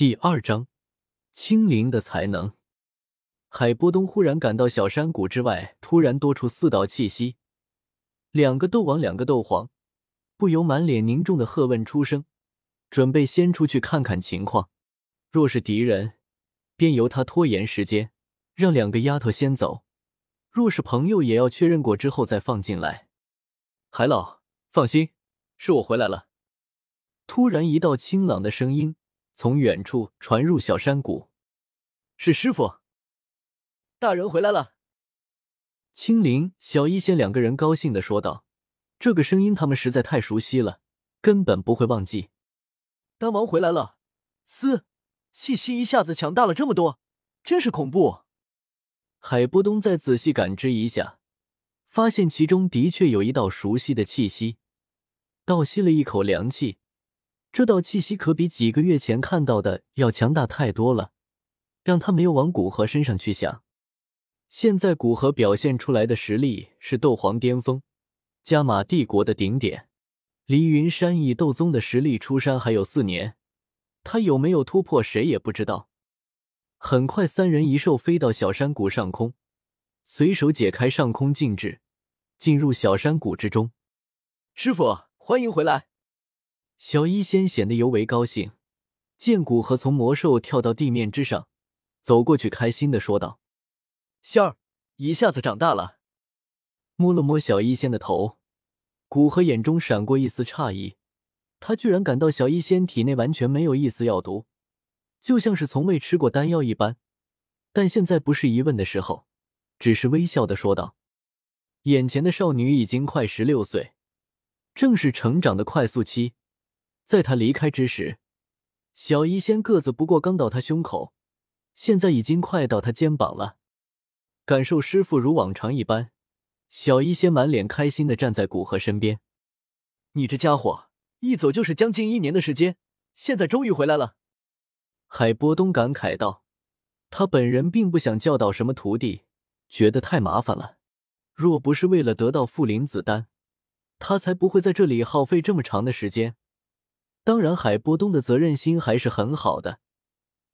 第二章，青灵的才能。海波东忽然感到小山谷之外突然多出四道气息，两个斗王，两个斗皇，不由满脸凝重的喝问出声，准备先出去看看情况。若是敌人，便由他拖延时间，让两个丫头先走；若是朋友，也要确认过之后再放进来。海老，放心，是我回来了。突然，一道清朗的声音从远处传入小山谷：“是师傅，大人回来了。”青灵、小医仙两个人高兴的说道：“这个声音他们实在太熟悉了，根本不会忘记。”丹王回来了，嘶，气息一下子强大了这么多，真是恐怖。海波东再仔细感知一下，发现其中的确有一道熟悉的气息，倒吸了一口凉气。这道气息可比几个月前看到的要强大太多了，让他没有往古河身上去想。现在古河表现出来的实力是斗皇巅峰，加玛帝国的顶点。离云山以斗宗的实力出山还有四年，他有没有突破谁也不知道。很快，三人一兽飞到小山谷上空，随手解开上空禁制，进入小山谷之中。师傅，欢迎回来。小医仙显得尤为高兴，见古河从魔兽跳到地面之上，走过去，开心的说道：“仙儿，一下子长大了。”摸了摸小医仙的头，古河眼中闪过一丝诧异，他居然感到小医仙体内完全没有一丝药毒，就像是从未吃过丹药一般。但现在不是疑问的时候，只是微笑的说道：“眼前的少女已经快十六岁，正是成长的快速期。”在他离开之时，小医仙个子不过刚到他胸口，现在已经快到他肩膀了。感受师傅如往常一般，小医仙满脸开心的站在古河身边。你这家伙一走就是将近一年的时间，现在终于回来了。海波东感慨道：“他本人并不想教导什么徒弟，觉得太麻烦了。若不是为了得到复灵子丹，他才不会在这里耗费这么长的时间。”当然，海波东的责任心还是很好的。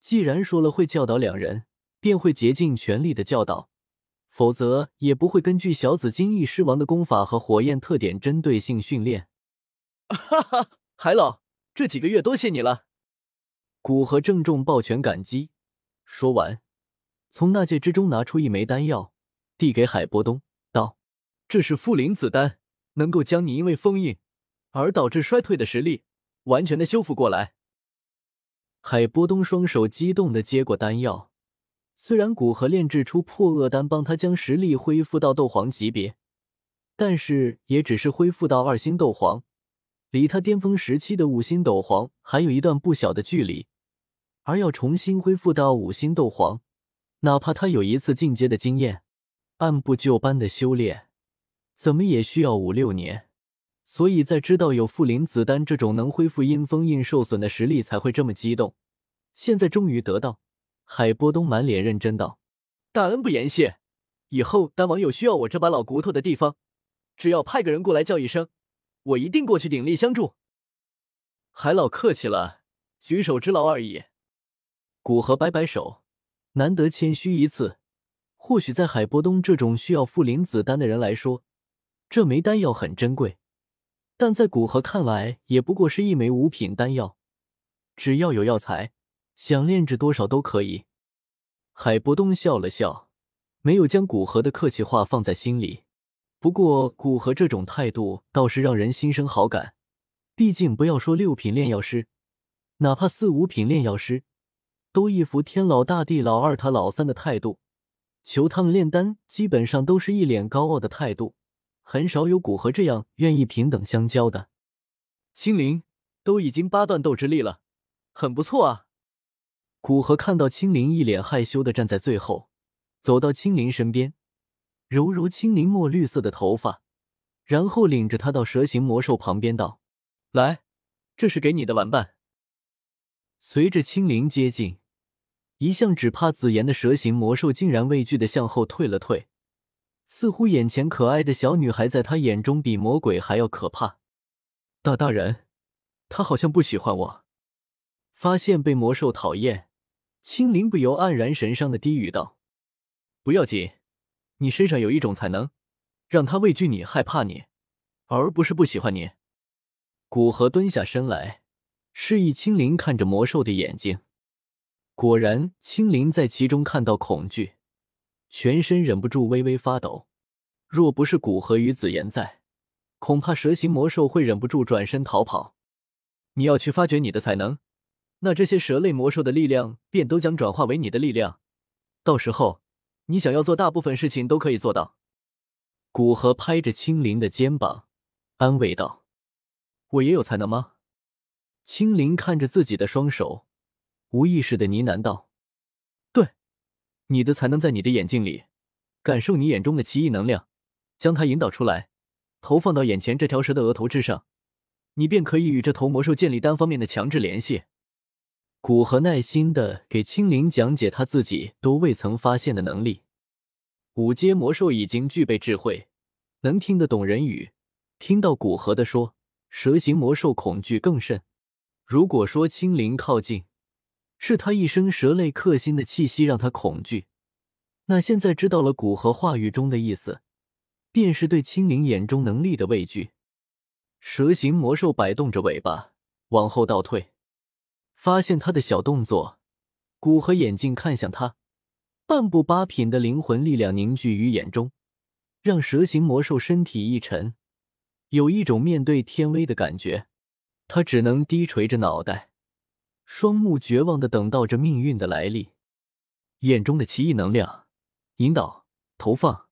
既然说了会教导两人，便会竭尽全力的教导，否则也不会根据小紫金翼狮王的功法和火焰特点针对性训练。哈哈，海老，这几个月多谢你了。古河郑重抱拳感激，说完，从纳戒之中拿出一枚丹药，递给海波东，道：“这是负灵子丹，能够将你因为封印而导致衰退的实力。”完全的修复过来。海波东双手激动的接过丹药，虽然古河炼制出破厄丹帮他将实力恢复到斗皇级别，但是也只是恢复到二星斗皇，离他巅峰时期的五星斗皇还有一段不小的距离。而要重新恢复到五星斗皇，哪怕他有一次进阶的经验，按部就班的修炼，怎么也需要五六年。所以在知道有复灵子丹这种能恢复阴封印受损的实力，才会这么激动。现在终于得到，海波东满脸认真道：“大恩不言谢，以后丹王有需要我这把老骨头的地方，只要派个人过来叫一声，我一定过去鼎力相助。”海老客气了，举手之劳而已。古河摆摆手，难得谦虚一次。或许在海波东这种需要复灵子丹的人来说，这枚丹药很珍贵。但在古河看来，也不过是一枚五品丹药，只要有药材，想炼制多少都可以。海波东笑了笑，没有将古河的客气话放在心里。不过，古河这种态度倒是让人心生好感。毕竟，不要说六品炼药师，哪怕四五品炼药师，都一副天老大地老二他老三的态度，求他们炼丹，基本上都是一脸高傲的态度。很少有古河这样愿意平等相交的。青灵都已经八段斗之力了，很不错啊。古河看到青灵一脸害羞的站在最后，走到青灵身边，揉揉青灵墨绿色的头发，然后领着他到蛇形魔兽旁边道：“来，这是给你的玩伴。”随着青灵接近，一向只怕紫炎的蛇形魔兽竟然畏惧的向后退了退。似乎眼前可爱的小女孩在他眼中比魔鬼还要可怕。大大人，他好像不喜欢我。发现被魔兽讨厌，青灵不由黯然神伤的低语道：“不要紧，你身上有一种才能，让他畏惧你、害怕你，而不是不喜欢你。”古河蹲下身来，示意青灵看着魔兽的眼睛。果然，青灵在其中看到恐惧，全身忍不住微微发抖。若不是古河与紫妍在，恐怕蛇形魔兽会忍不住转身逃跑。你要去发掘你的才能，那这些蛇类魔兽的力量便都将转化为你的力量。到时候，你想要做大部分事情都可以做到。古河拍着青灵的肩膀，安慰道。我也有才能吗？青灵看着自己的双手，无意识的呢喃道：“，你的才能在你的眼睛里，感受你眼中的奇异能量，将它引导出来，投放到眼前这条蛇的额头之上，你便可以与这头魔兽建立单方面的强制联系。”古河耐心的给青灵讲解他自己都未曾发现的能力。五阶魔兽已经具备智慧，能听得懂人语，听到古河的说。蛇形魔兽恐惧更甚。如果说青灵靠近是他一生蛇类克星的气息让他恐惧，那现在知道了古河话语中的意思，便是对青灵眼中能力的畏惧。蛇形魔兽摆动着尾巴往后倒退，发现他的小动作，古河眼睛看向他，半步八品的灵魂力量凝聚于眼中，让蛇形魔兽身体一沉。有一种面对天威的感觉，他只能低垂着脑袋，双目绝望的等到着命运的来临。眼中的奇异能量引导投放，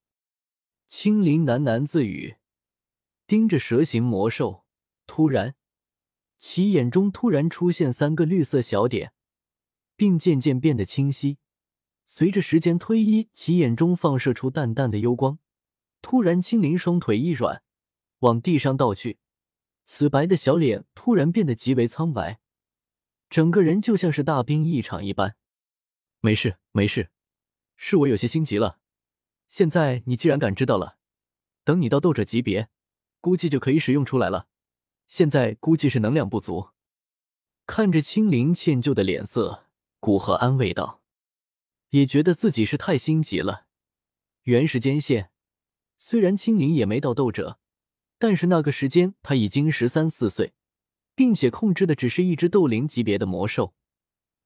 青灵喃喃自语，盯着蛇形魔兽。突然，其眼中突然出现三个绿色小点，并渐渐变得清晰。随着时间推移，其眼中放射出淡淡的幽光。突然，青灵双腿一软。往地上倒去，死白的小脸突然变得极为苍白，整个人就像是大病一场一般。没事，没事，是我有些心急了。现在你既然感知到了，等你到斗者级别，估计就可以使用出来了。现在估计是能量不足。看着青灵歉疚的脸色，古河安慰道：“也觉得自己是太心急了。原时间线，虽然青灵也没到斗者。”但是那个时间，他已经十三四岁，并且控制的只是一只斗灵级别的魔兽，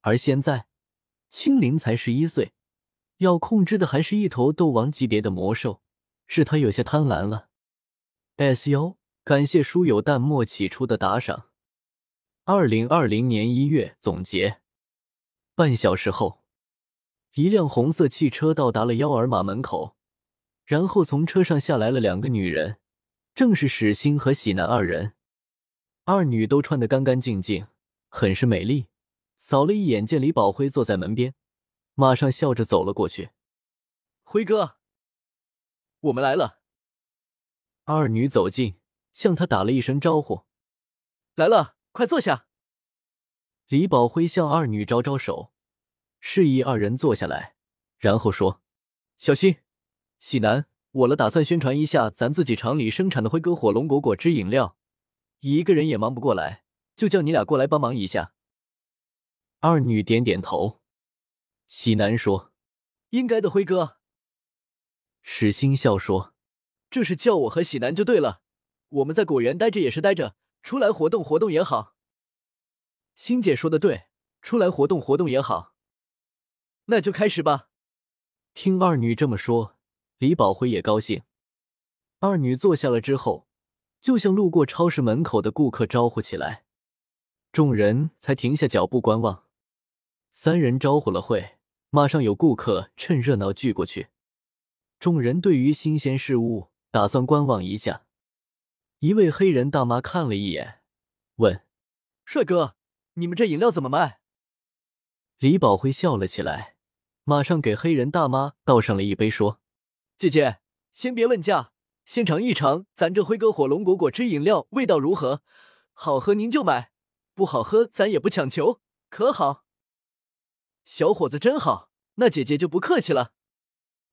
而现在青灵才十一岁，要控制的还是一头斗王级别的魔兽，是他有些贪婪了。S U，感谢书友淡漠起初的打赏。二零二零年一月总结。半小时后，一辆红色汽车到达了幺儿马门口，然后从车上下来了两个女人。正是史欣和喜男二人，二女都穿得干干净净，很是美丽。扫了一眼，见李宝辉坐在门边，马上笑着走了过去。辉哥，我们来了。二女走近，向他打了一声招呼：“来了，快坐下。”李宝辉向二女招招手，示意二人坐下来，然后说：“小心，喜男。”我了，打算宣传一下咱自己厂里生产的辉哥火龙果果汁饮料，一个人也忙不过来，就叫你俩过来帮忙一下。二女点点头。喜男说：“应该的，辉哥。”史欣笑说：“这是叫我和喜男就对了，我们在果园待着也是待着，出来活动活动也好。”欣姐说的对，出来活动活动也好。那就开始吧。听二女这么说。李宝辉也高兴。二女坐下了之后，就像路过超市门口的顾客招呼起来，众人才停下脚步观望。三人招呼了会，马上有顾客趁热闹聚过去。众人对于新鲜事物打算观望一下。一位黑人大妈看了一眼，问：“帅哥，你们这饮料怎么卖？”李宝辉笑了起来，马上给黑人大妈倒上了一杯，说。姐姐，先别问价，先尝一尝咱这辉哥火龙果果汁饮料味道如何？好喝您就买，不好喝咱也不强求，可好？小伙子真好，那姐姐就不客气了。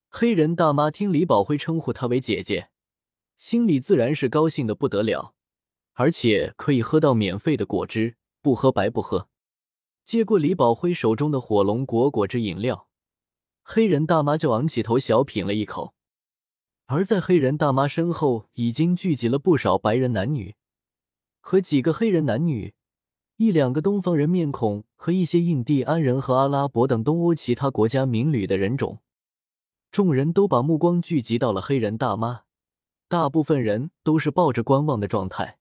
黑人大妈听李宝辉称呼她为姐姐，心里自然是高兴的不得了，而且可以喝到免费的果汁，不喝白不喝。接过李宝辉手中的火龙果果汁饮料，黑人大妈就昂起头小品了一口。而在黑人大妈身后，已经聚集了不少白人男女和几个黑人男女，一两个东方人面孔和一些印第安人和阿拉伯等东欧其他国家民旅的人种。众人都把目光聚集到了黑人大妈，大部分人都是抱着观望的状态，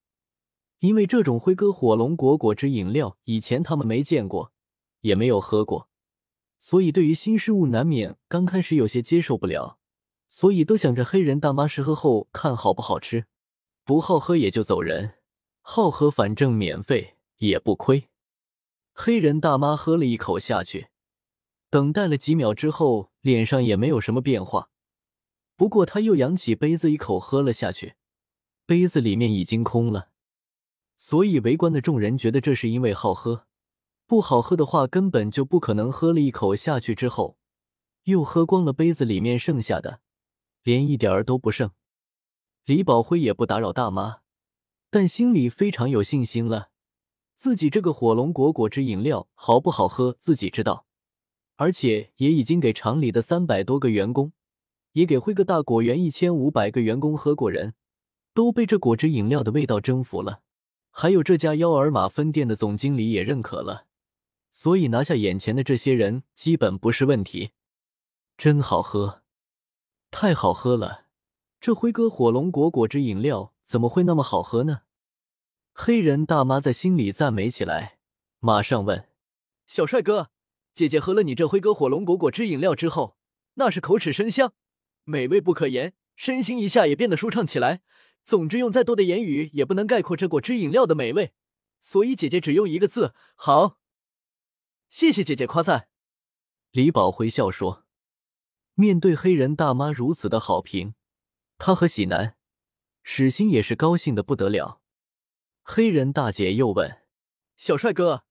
因为这种辉哥火龙果果汁饮料以前他们没见过，也没有喝过，所以对于新事物难免刚开始有些接受不了。所以都想着黑人大妈试喝后看好不好吃，不好喝也就走人，好喝反正免费也不亏。黑人大妈喝了一口下去，等待了几秒之后，脸上也没有什么变化。不过他又扬起杯子一口喝了下去，杯子里面已经空了。所以围观的众人觉得这是因为好喝，不好喝的话根本就不可能喝了一口下去之后又喝光了杯子里面剩下的。连一点儿都不剩，李宝辉也不打扰大妈，但心里非常有信心了。自己这个火龙果果汁饮料好不好喝，自己知道，而且也已经给厂里的三百多个员工，也给辉哥大果园一千五百个员工喝过，人都被这果汁饮料的味道征服了。还有这家幺儿马分店的总经理也认可了，所以拿下眼前的这些人基本不是问题。真好喝。太好喝了！这辉哥火龙果果汁饮料怎么会那么好喝呢？黑人大妈在心里赞美起来，马上问：“小帅哥，姐姐喝了你这辉哥火龙果果汁饮料之后，那是口齿生香，美味不可言，身心一下也变得舒畅起来。总之，用再多的言语也不能概括这果汁饮料的美味。所以，姐姐只用一个字：好。谢谢姐姐夸赞。”李宝回笑说。面对黑人大妈如此的好评，他和喜男、史心也是高兴的不得了。黑人大姐又问：“小帅哥，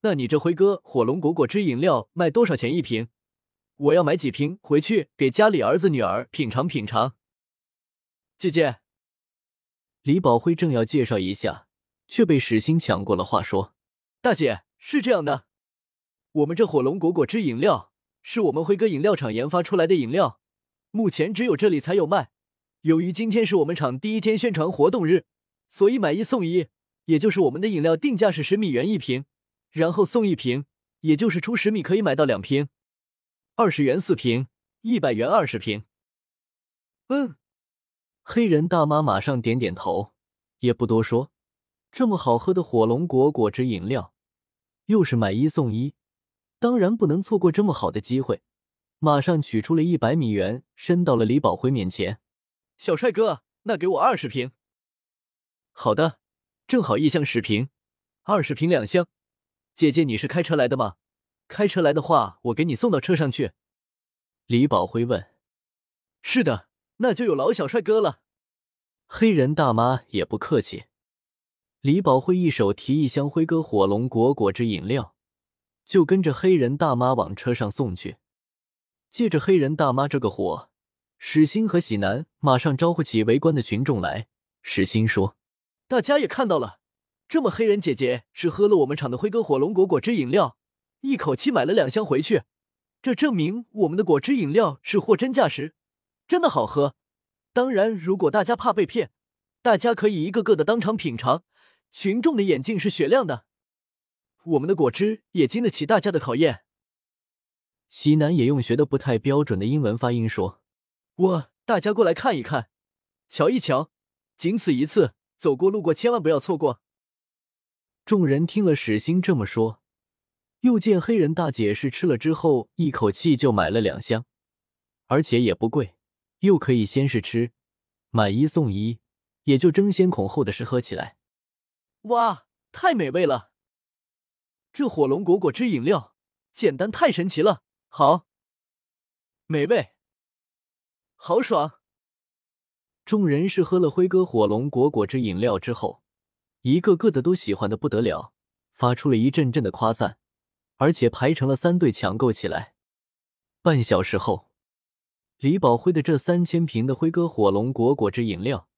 那你这辉哥火龙果果汁饮料卖多少钱一瓶？我要买几瓶回去给家里儿子女儿品尝品尝。”姐姐，李宝辉正要介绍一下，却被史心抢过了话，说：“大姐是这样的，我们这火龙果果汁饮料。”是我们辉哥饮料厂研发出来的饮料，目前只有这里才有卖。由于今天是我们厂第一天宣传活动日，所以买一送一，也就是我们的饮料定价是十米元一瓶，然后送一瓶，也就是出十米可以买到两瓶，二十元四瓶，一百元二十瓶。嗯，黑人大妈马上点点头，也不多说。这么好喝的火龙果果汁饮料，又是买一送一。当然不能错过这么好的机会，马上取出了一百米元，伸到了李宝辉面前。小帅哥，那给我二十瓶。好的，正好一箱十瓶，二十瓶两箱。姐姐，你是开车来的吗？开车来的话，我给你送到车上去。李宝辉问。是的，那就有劳小帅哥了。黑人大妈也不客气。李宝辉一手提一箱辉哥火龙果果汁饮料。就跟着黑人大妈往车上送去。借着黑人大妈这个火，史心和喜男马上招呼起围观的群众来。史心说：“大家也看到了，这么黑人姐姐是喝了我们厂的辉哥火龙果果汁饮料，一口气买了两箱回去。这证明我们的果汁饮料是货真价实，真的好喝。当然，如果大家怕被骗，大家可以一个个的当场品尝。群众的眼睛是雪亮的。”我们的果汁也经得起大家的考验。西南也用学的不太标准的英文发音说：“我大家过来看一看，瞧一瞧，仅此一次，走过路过千万不要错过。”众人听了史心这么说，又见黑人大姐是吃了之后一口气就买了两箱，而且也不贵，又可以先试吃，买一送一，也就争先恐后的试喝起来。哇，太美味了！这火龙果果汁饮料简单太神奇了，好美味，好爽！众人是喝了辉哥火龙果果汁饮料之后，一个个的都喜欢的不得了，发出了一阵阵的夸赞，而且排成了三队抢购起来。半小时后，李宝辉的这三千瓶的辉哥火龙果果汁饮料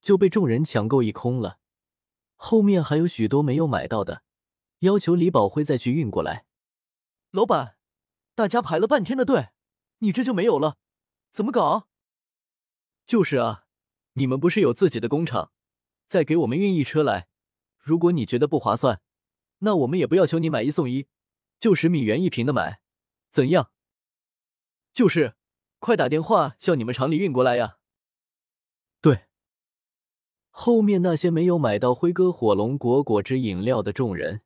就被众人抢购一空了，后面还有许多没有买到的。要求李宝辉再去运过来。老板，大家排了半天的队，你这就没有了，怎么搞？就是啊，你们不是有自己的工厂，再给我们运一车来。如果你觉得不划算，那我们也不要求你买一送一，就十米元一瓶的买，怎样？就是，快打电话叫你们厂里运过来呀。对。后面那些没有买到辉哥火龙果果汁饮料的众人，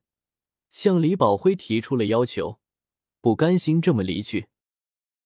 向李宝辉提出了要求，不甘心这么离去。